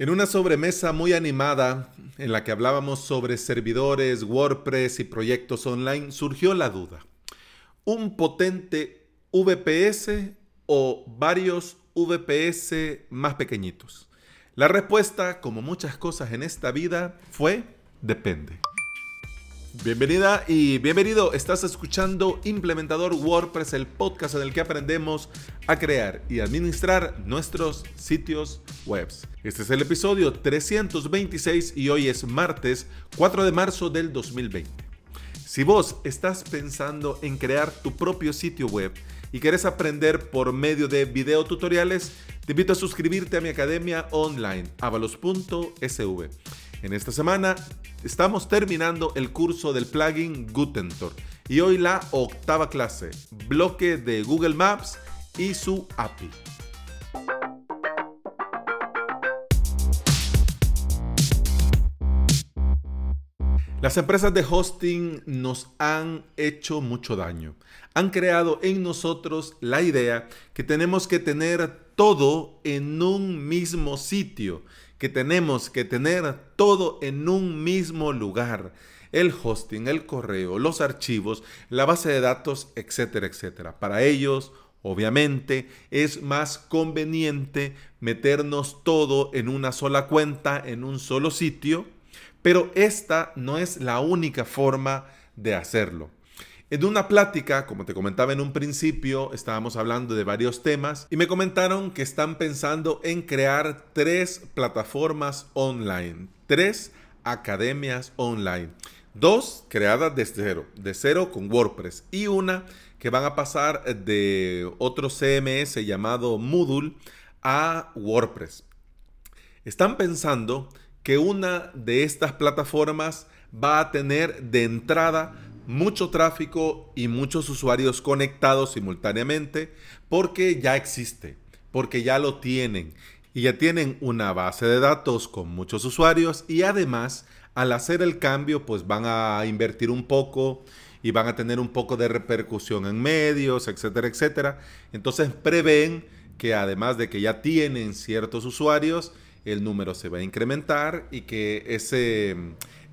En una sobremesa muy animada en la que hablábamos sobre servidores, WordPress y proyectos online, surgió la duda. ¿Un potente VPS o varios VPS más pequeñitos? La respuesta, como muchas cosas en esta vida, fue depende. Bienvenida y bienvenido. Estás escuchando Implementador WordPress, el podcast en el que aprendemos a crear y administrar nuestros sitios Este es el episodio 326 y hoy es martes 4 de marzo del 2020. Si vos estás pensando en crear tu propio sitio web y querés aprender por medio de videotutoriales, te invito a suscribirte a mi academia online, avalos.sv. En esta semana estamos terminando el curso del plugin Gutentor y hoy la octava clase, bloque de Google Maps y su API. Las empresas de hosting nos han hecho mucho daño. Han creado en nosotros la idea que tenemos que tener todo en un mismo sitio que tenemos que tener todo en un mismo lugar. El hosting, el correo, los archivos, la base de datos, etcétera, etcétera. Para ellos, obviamente, es más conveniente meternos todo en una sola cuenta, en un solo sitio, pero esta no es la única forma de hacerlo. En una plática, como te comentaba en un principio, estábamos hablando de varios temas y me comentaron que están pensando en crear tres plataformas online, tres academias online. Dos creadas desde cero, de cero con WordPress y una que van a pasar de otro CMS llamado Moodle a WordPress. Están pensando que una de estas plataformas va a tener de entrada mucho tráfico y muchos usuarios conectados simultáneamente porque ya existe, porque ya lo tienen y ya tienen una base de datos con muchos usuarios y además al hacer el cambio pues van a invertir un poco y van a tener un poco de repercusión en medios, etcétera, etcétera. Entonces prevén que además de que ya tienen ciertos usuarios, el número se va a incrementar y que ese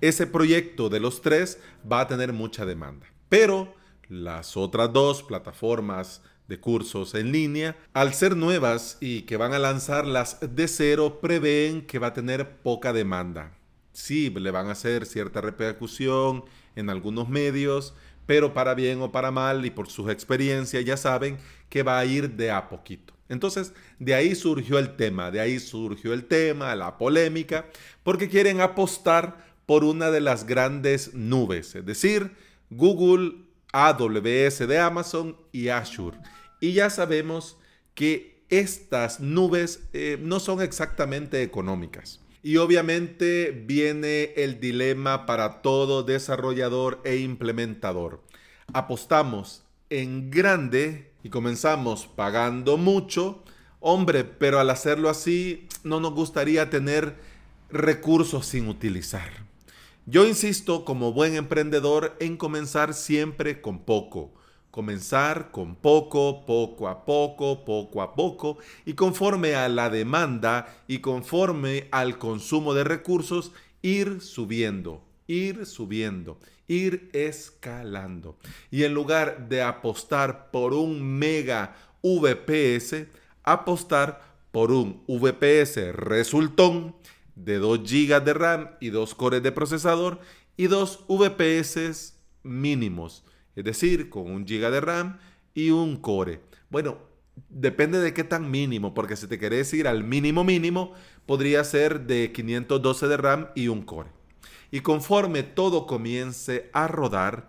ese proyecto de los tres va a tener mucha demanda. Pero las otras dos plataformas de cursos en línea, al ser nuevas y que van a lanzarlas de cero, prevén que va a tener poca demanda. Sí, le van a hacer cierta repercusión en algunos medios, pero para bien o para mal y por sus experiencias ya saben que va a ir de a poquito. Entonces, de ahí surgió el tema, de ahí surgió el tema, la polémica, porque quieren apostar por una de las grandes nubes, es decir, Google, AWS de Amazon y Azure. Y ya sabemos que estas nubes eh, no son exactamente económicas. Y obviamente viene el dilema para todo desarrollador e implementador. Apostamos en grande y comenzamos pagando mucho. Hombre, pero al hacerlo así no nos gustaría tener recursos sin utilizar. Yo insisto como buen emprendedor en comenzar siempre con poco. Comenzar con poco, poco a poco, poco a poco y conforme a la demanda y conforme al consumo de recursos, ir subiendo, ir subiendo, ir escalando. Y en lugar de apostar por un mega VPS, apostar por un VPS resultón de 2 GB de RAM y 2 cores de procesador y 2 VPS mínimos, es decir, con 1 GB de RAM y un core. Bueno, depende de qué tan mínimo, porque si te querés ir al mínimo mínimo, podría ser de 512 de RAM y un core. Y conforme todo comience a rodar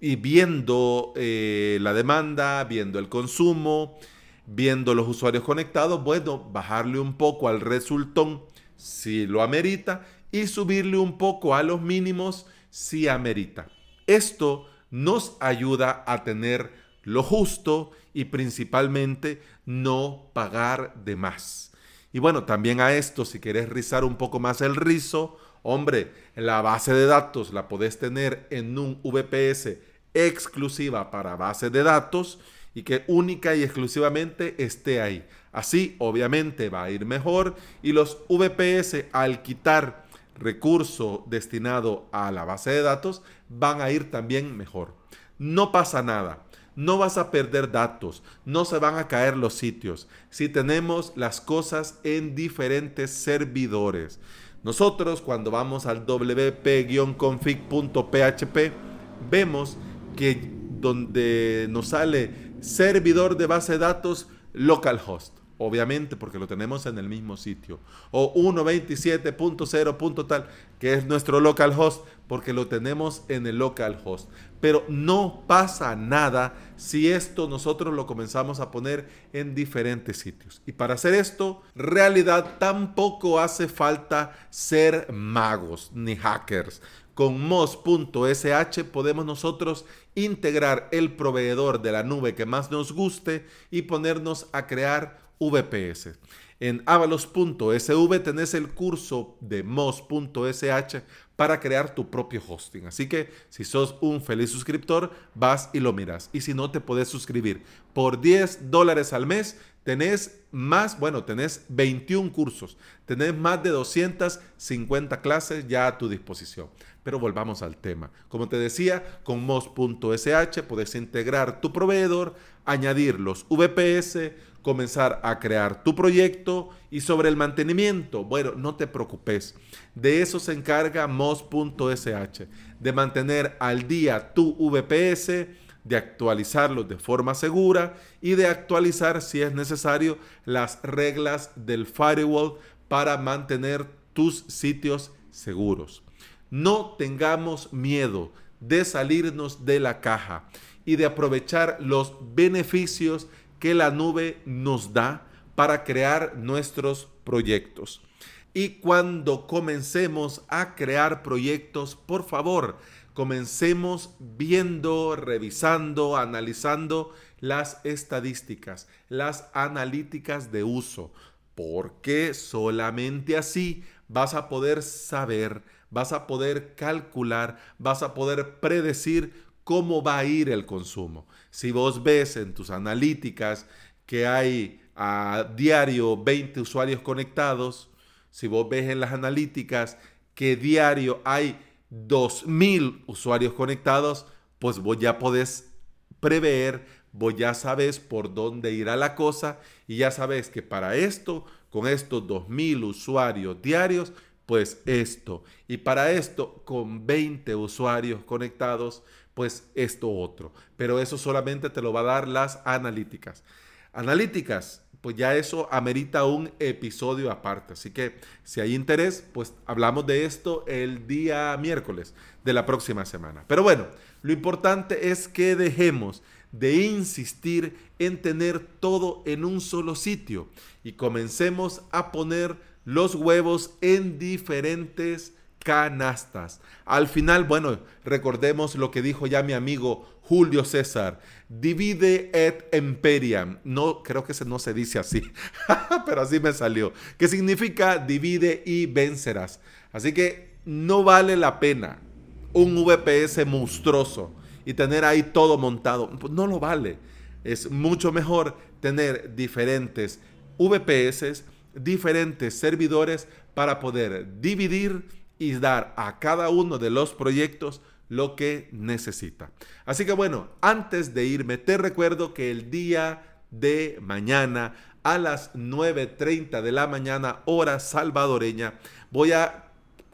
y viendo eh, la demanda, viendo el consumo, viendo los usuarios conectados, bueno, bajarle un poco al resultón si lo amerita y subirle un poco a los mínimos si amerita. Esto nos ayuda a tener lo justo y principalmente no pagar de más. Y bueno, también a esto, si quieres rizar un poco más el rizo, hombre, la base de datos la podés tener en un VPS exclusiva para base de datos y que única y exclusivamente esté ahí. Así, obviamente, va a ir mejor y los VPS al quitar recurso destinado a la base de datos van a ir también mejor. No pasa nada. No vas a perder datos, no se van a caer los sitios si tenemos las cosas en diferentes servidores. Nosotros cuando vamos al wp-config.php vemos que donde nos sale servidor de base de datos localhost obviamente porque lo tenemos en el mismo sitio. O 127.0. tal, que es nuestro localhost, porque lo tenemos en el localhost. Pero no pasa nada si esto nosotros lo comenzamos a poner en diferentes sitios. Y para hacer esto, realidad tampoco hace falta ser magos ni hackers. Con mos.sh podemos nosotros integrar el proveedor de la nube que más nos guste y ponernos a crear VPS. En avalos.sv tenés el curso de mos.sh para crear tu propio hosting. Así que si sos un feliz suscriptor, vas y lo miras. Y si no, te podés suscribir. Por 10 dólares al mes tenés más, bueno, tenés 21 cursos, tenés más de 250 clases ya a tu disposición. Pero volvamos al tema. Como te decía, con mos.sh puedes integrar tu proveedor, añadir los VPS, comenzar a crear tu proyecto y sobre el mantenimiento, bueno, no te preocupes. De eso se encarga mos.sh, de mantener al día tu VPS, de actualizarlo de forma segura y de actualizar si es necesario las reglas del firewall para mantener tus sitios seguros. No tengamos miedo de salirnos de la caja y de aprovechar los beneficios que la nube nos da para crear nuestros proyectos. Y cuando comencemos a crear proyectos, por favor, comencemos viendo, revisando, analizando las estadísticas, las analíticas de uso, porque solamente así vas a poder saber, vas a poder calcular, vas a poder predecir cómo va a ir el consumo. Si vos ves en tus analíticas que hay a diario 20 usuarios conectados, si vos ves en las analíticas que diario hay 2.000 usuarios conectados, pues vos ya podés prever, vos ya sabes por dónde irá la cosa y ya sabes que para esto, con estos 2.000 usuarios diarios, pues esto. Y para esto, con 20 usuarios conectados, pues esto otro. Pero eso solamente te lo va a dar las analíticas. Analíticas, pues ya eso amerita un episodio aparte. Así que si hay interés, pues hablamos de esto el día miércoles de la próxima semana. Pero bueno, lo importante es que dejemos de insistir en tener todo en un solo sitio y comencemos a poner los huevos en diferentes canastas. Al final, bueno, recordemos lo que dijo ya mi amigo Julio César. Divide et imperiam. No, creo que no se dice así, pero así me salió. Que significa divide y vencerás. Así que no vale la pena un VPS monstruoso y tener ahí todo montado. Pues no lo vale. Es mucho mejor tener diferentes VPS, diferentes servidores para poder dividir y dar a cada uno de los proyectos lo que necesita. Así que bueno, antes de irme, te recuerdo que el día de mañana a las 9.30 de la mañana, hora salvadoreña, voy a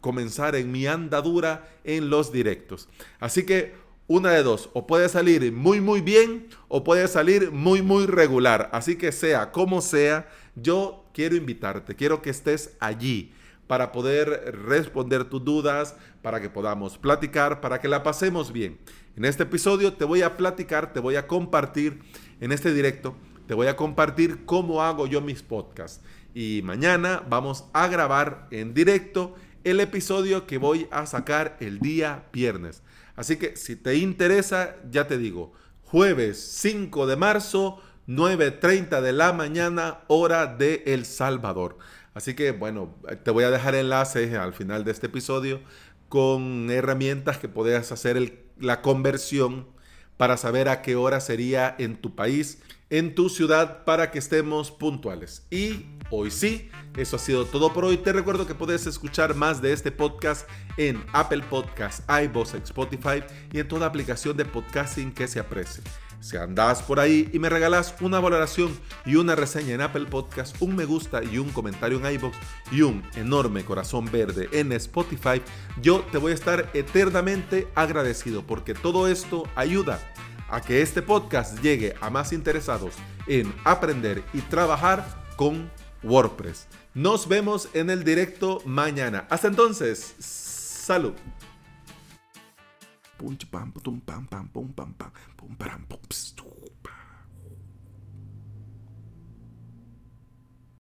comenzar en mi andadura en los directos. Así que una de dos, o puede salir muy muy bien o puede salir muy muy regular. Así que sea como sea, yo quiero invitarte, quiero que estés allí para poder responder tus dudas, para que podamos platicar, para que la pasemos bien. En este episodio te voy a platicar, te voy a compartir en este directo, te voy a compartir cómo hago yo mis podcasts. Y mañana vamos a grabar en directo el episodio que voy a sacar el día viernes. Así que si te interesa, ya te digo, jueves 5 de marzo, 9.30 de la mañana, hora de El Salvador. Así que bueno, te voy a dejar enlaces al final de este episodio con herramientas que puedas hacer la conversión para saber a qué hora sería en tu país, en tu ciudad, para que estemos puntuales. Y hoy sí, eso ha sido todo por hoy. Te recuerdo que puedes escuchar más de este podcast en Apple Podcasts, iVoox, Spotify y en toda aplicación de podcasting que se aprecie. Si andas por ahí y me regalas una valoración y una reseña en Apple Podcast, un me gusta y un comentario en iVoox y un enorme corazón verde en Spotify, yo te voy a estar eternamente agradecido porque todo esto ayuda a que este podcast llegue a más interesados en aprender y trabajar con WordPress. Nos vemos en el directo mañana. Hasta entonces, salud. Ponte pam, pum, pam, pam, pum, pam, pam, pum, pam, pum, pam, pam,